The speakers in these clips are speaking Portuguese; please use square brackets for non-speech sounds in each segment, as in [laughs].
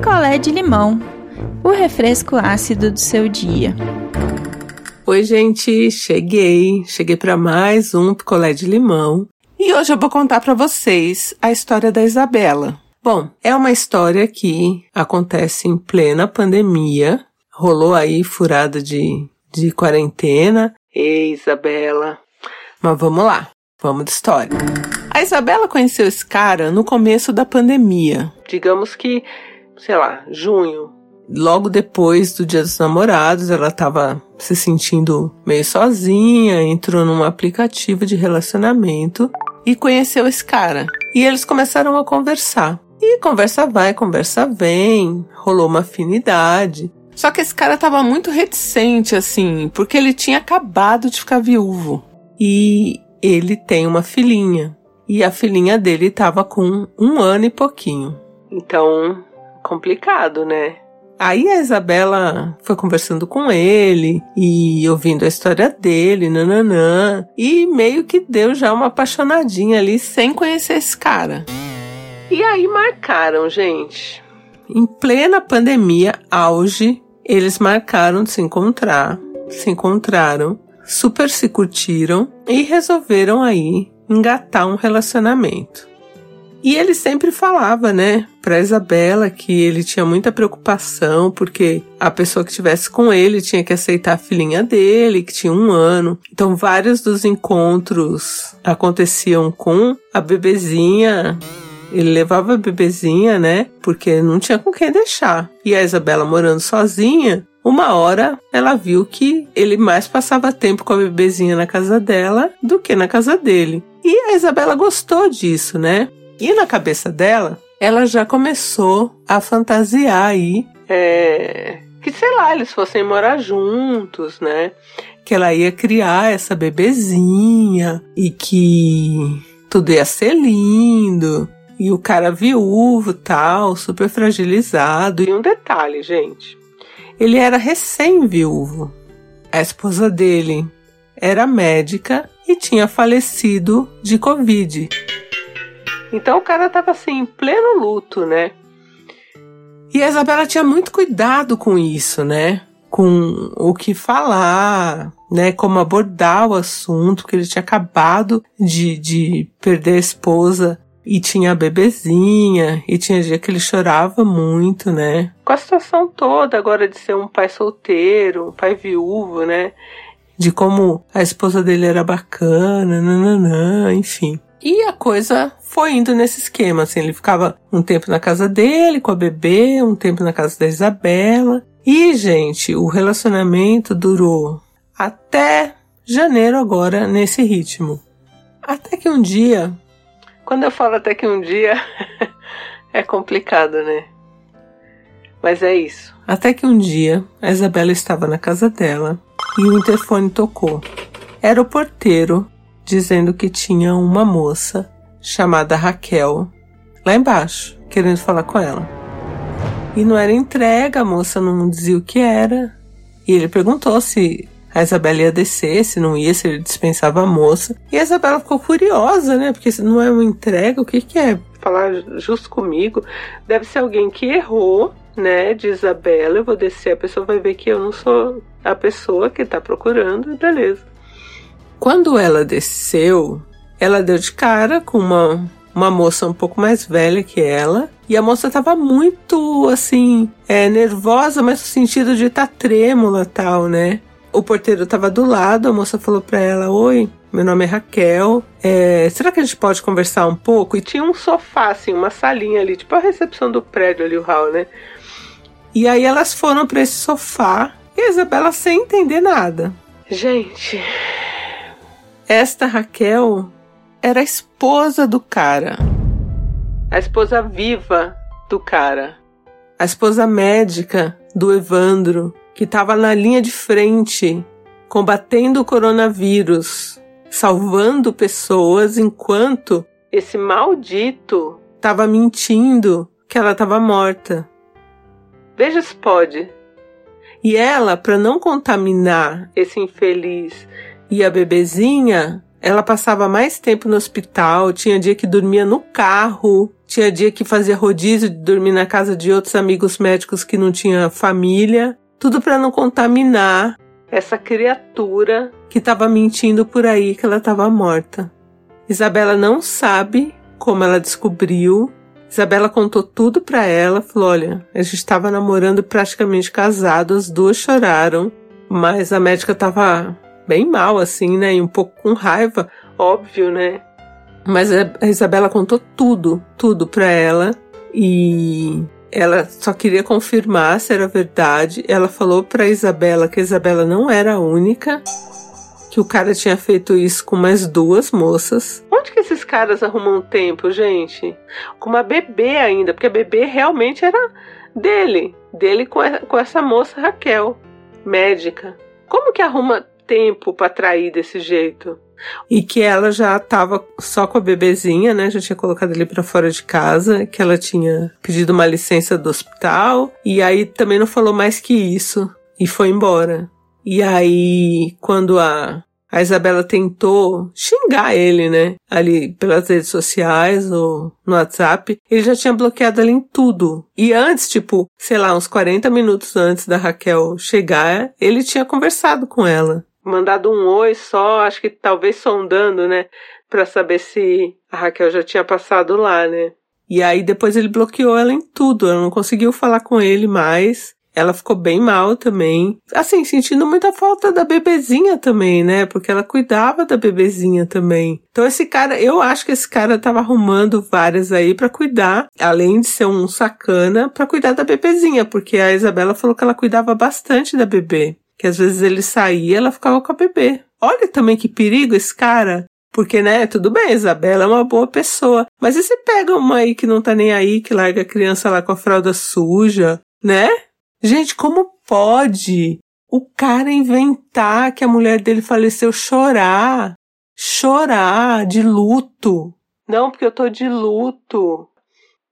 picolé de limão, o refresco ácido do seu dia. Oi, gente, cheguei. Cheguei para mais um picolé de limão. E hoje eu vou contar para vocês a história da Isabela. Bom, é uma história que acontece em plena pandemia. Rolou aí furada de, de quarentena. Ei, Isabela. Mas vamos lá, vamos de história. A Isabela conheceu esse cara no começo da pandemia. Digamos que, sei lá, junho. Logo depois do Dia dos Namorados, ela estava se sentindo meio sozinha, entrou num aplicativo de relacionamento e conheceu esse cara. E eles começaram a conversar. E conversa vai, conversa vem, rolou uma afinidade. Só que esse cara tava muito reticente, assim, porque ele tinha acabado de ficar viúvo. E ele tem uma filhinha. E a filhinha dele tava com um ano e pouquinho. Então, complicado, né? Aí a Isabela foi conversando com ele e ouvindo a história dele, nananã, e meio que deu já uma apaixonadinha ali sem conhecer esse cara. E aí marcaram, gente. Em plena pandemia, auge, eles marcaram de se encontrar, se encontraram, super se curtiram e resolveram aí engatar um relacionamento. E ele sempre falava, né, para Isabela que ele tinha muita preocupação porque a pessoa que estivesse com ele tinha que aceitar a filhinha dele, que tinha um ano. Então, vários dos encontros aconteciam com a bebezinha ele levava a bebezinha, né? Porque não tinha com quem deixar. E a Isabela morando sozinha, uma hora ela viu que ele mais passava tempo com a bebezinha na casa dela do que na casa dele. E a Isabela gostou disso, né? E na cabeça dela, ela já começou a fantasiar aí é, que, sei lá, eles fossem morar juntos, né? Que ela ia criar essa bebezinha e que tudo ia ser lindo. E o cara viúvo, tal, super fragilizado. E um detalhe, gente. Ele era recém-viúvo. A esposa dele era médica e tinha falecido de Covid. Então o cara tava assim, em pleno luto, né? E a Isabela tinha muito cuidado com isso, né? Com o que falar, né? Como abordar o assunto, que ele tinha acabado de, de perder a esposa e tinha a bebezinha, e tinha dia que ele chorava muito, né? Com a situação toda agora de ser um pai solteiro, um pai viúvo, né? De como a esposa dele era bacana, nananã, enfim. E a coisa foi indo nesse esquema, assim, ele ficava um tempo na casa dele com a bebê, um tempo na casa da Isabela. E, gente, o relacionamento durou até janeiro agora nesse ritmo. Até que um dia quando eu falo até que um dia [laughs] é complicado, né? Mas é isso. Até que um dia a Isabela estava na casa dela e o interfone tocou. Era o porteiro dizendo que tinha uma moça chamada Raquel lá embaixo, querendo falar com ela. E não era entrega, a moça não dizia o que era. E ele perguntou se a Isabela ia descer, se não ia, se ele dispensava a moça. E a Isabela ficou curiosa, né? Porque se não é uma entrega, o que, que é? Falar justo comigo. Deve ser alguém que errou, né? De Isabela. Eu vou descer, a pessoa vai ver que eu não sou a pessoa que tá procurando, e beleza. Quando ela desceu, ela deu de cara com uma, uma moça um pouco mais velha que ela. E a moça tava muito, assim, é, nervosa, mas no sentido de estar tá trêmula tal, né? O porteiro estava do lado, a moça falou para ela: Oi, meu nome é Raquel. É, será que a gente pode conversar um pouco? E tinha um sofá, assim, uma salinha ali, tipo a recepção do prédio ali, o hall, né? E aí elas foram para esse sofá e a Isabela sem entender nada. Gente, esta Raquel era a esposa do cara. A esposa viva do cara. A esposa médica do Evandro que estava na linha de frente, combatendo o coronavírus, salvando pessoas, enquanto esse maldito estava mentindo que ela estava morta. Veja se pode. E ela, para não contaminar esse infeliz e a bebezinha, ela passava mais tempo no hospital, tinha dia que dormia no carro, tinha dia que fazia rodízio de dormir na casa de outros amigos médicos que não tinha família, tudo para não contaminar essa criatura que estava mentindo por aí que ela estava morta. Isabela não sabe como ela descobriu. Isabela contou tudo para ela, falou: "Olha, a gente estava namorando praticamente casado, as duas choraram, mas a médica estava bem mal assim, né, e um pouco com raiva, óbvio, né? Mas a Isabela contou tudo, tudo para ela e ela só queria confirmar se era verdade. Ela falou para Isabela que a Isabela não era a única, que o cara tinha feito isso com mais duas moças. Onde que esses caras arrumam tempo, gente? Com uma bebê ainda, porque a bebê realmente era dele, dele com essa moça Raquel, médica. Como que arruma tempo para trair desse jeito? e que ela já estava só com a bebezinha, né? Já tinha colocado ele para fora de casa, que ela tinha pedido uma licença do hospital e aí também não falou mais que isso e foi embora. E aí quando a a Isabela tentou xingar ele, né? Ali pelas redes sociais ou no WhatsApp. Ele já tinha bloqueado ela em tudo. E antes, tipo, sei lá, uns 40 minutos antes da Raquel chegar, ele tinha conversado com ela mandado um oi só, acho que talvez sondando, né? Pra saber se a Raquel já tinha passado lá, né? E aí depois ele bloqueou ela em tudo, ela não conseguiu falar com ele mais. Ela ficou bem mal também. Assim, sentindo muita falta da bebezinha também, né? Porque ela cuidava da bebezinha também. Então esse cara, eu acho que esse cara tava arrumando várias aí para cuidar, além de ser um sacana, para cuidar da bebezinha, porque a Isabela falou que ela cuidava bastante da bebê que às vezes ele saía ela ficava com a bebê. Olha também que perigo esse cara. Porque, né, tudo bem, Isabela é uma boa pessoa. Mas e você pega uma aí que não tá nem aí, que larga a criança lá com a fralda suja, né? Gente, como pode o cara inventar que a mulher dele faleceu chorar? Chorar de luto. Não, porque eu tô de luto.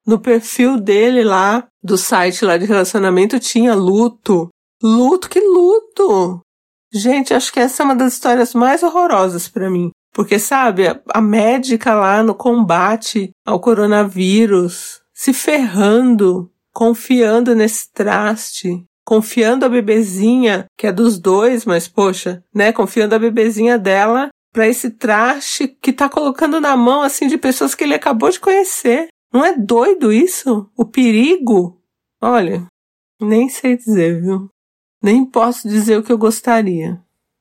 No perfil dele lá, do site lá de relacionamento, tinha luto. Luto, que luto! Gente, acho que essa é uma das histórias mais horrorosas para mim. Porque, sabe, a médica lá no combate ao coronavírus, se ferrando, confiando nesse traste, confiando a bebezinha, que é dos dois, mas poxa, né, confiando a bebezinha dela para esse traste que tá colocando na mão assim de pessoas que ele acabou de conhecer. Não é doido isso? O perigo? Olha, nem sei dizer, viu? Nem posso dizer o que eu gostaria.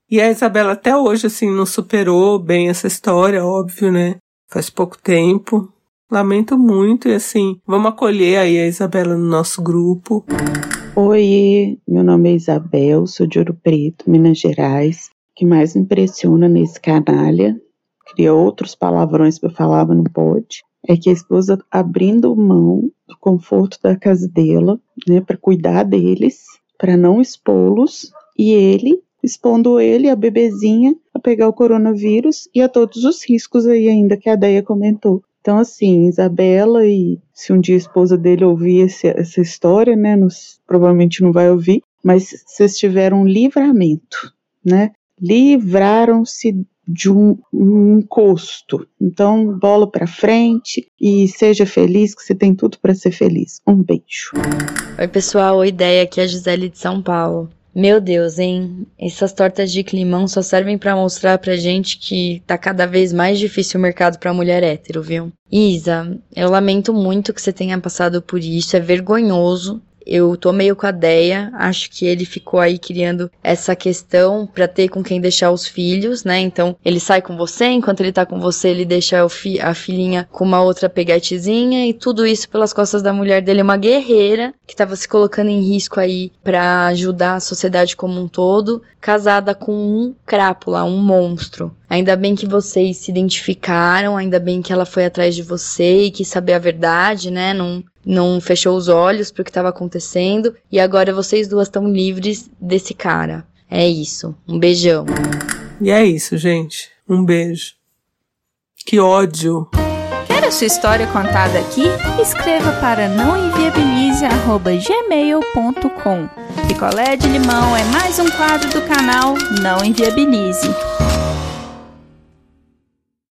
E a Isabela até hoje, assim, não superou bem essa história, óbvio, né? Faz pouco tempo. Lamento muito e, assim, vamos acolher aí a Isabela no nosso grupo. Oi, meu nome é Isabel, sou de Ouro Preto, Minas Gerais. O que mais me impressiona nesse canalha, queria outros palavrões para falar, mas não é que a esposa abrindo mão do conforto da casa dela, né, para cuidar deles, para não expô-los e ele expondo ele, a bebezinha, a pegar o coronavírus e a todos os riscos aí ainda que a Deia comentou. Então, assim, Isabela e se um dia a esposa dele ouvir esse, essa história, né, nos, provavelmente não vai ouvir, mas vocês tiveram livramento, né? Livraram-se de um, um encosto. Então, bola para frente e seja feliz, que você tem tudo para ser feliz. Um beijo. Oi, pessoal. Oi, ideia aqui é a Gisele de São Paulo. Meu Deus, hein? Essas tortas de climão só servem para mostrar pra gente que tá cada vez mais difícil o mercado pra mulher hétero, viu? Isa, eu lamento muito que você tenha passado por isso, é vergonhoso eu tô meio com a Deia, acho que ele ficou aí criando essa questão para ter com quem deixar os filhos, né? Então, ele sai com você, enquanto ele tá com você, ele deixa fi a filhinha com uma outra pegatezinha e tudo isso pelas costas da mulher dele, uma guerreira que tava se colocando em risco aí para ajudar a sociedade como um todo, casada com um crápula, um monstro. Ainda bem que vocês se identificaram, ainda bem que ela foi atrás de você e quis saber a verdade, né? Não, não fechou os olhos para o que estava acontecendo e agora vocês duas estão livres desse cara. É isso. Um beijão. E é isso, gente. Um beijo. Que ódio. Quer a sua história contada aqui? Escreva para nãoenviabilize@gmail.com. Picolé de limão é mais um quadro do canal Não Enviabilize.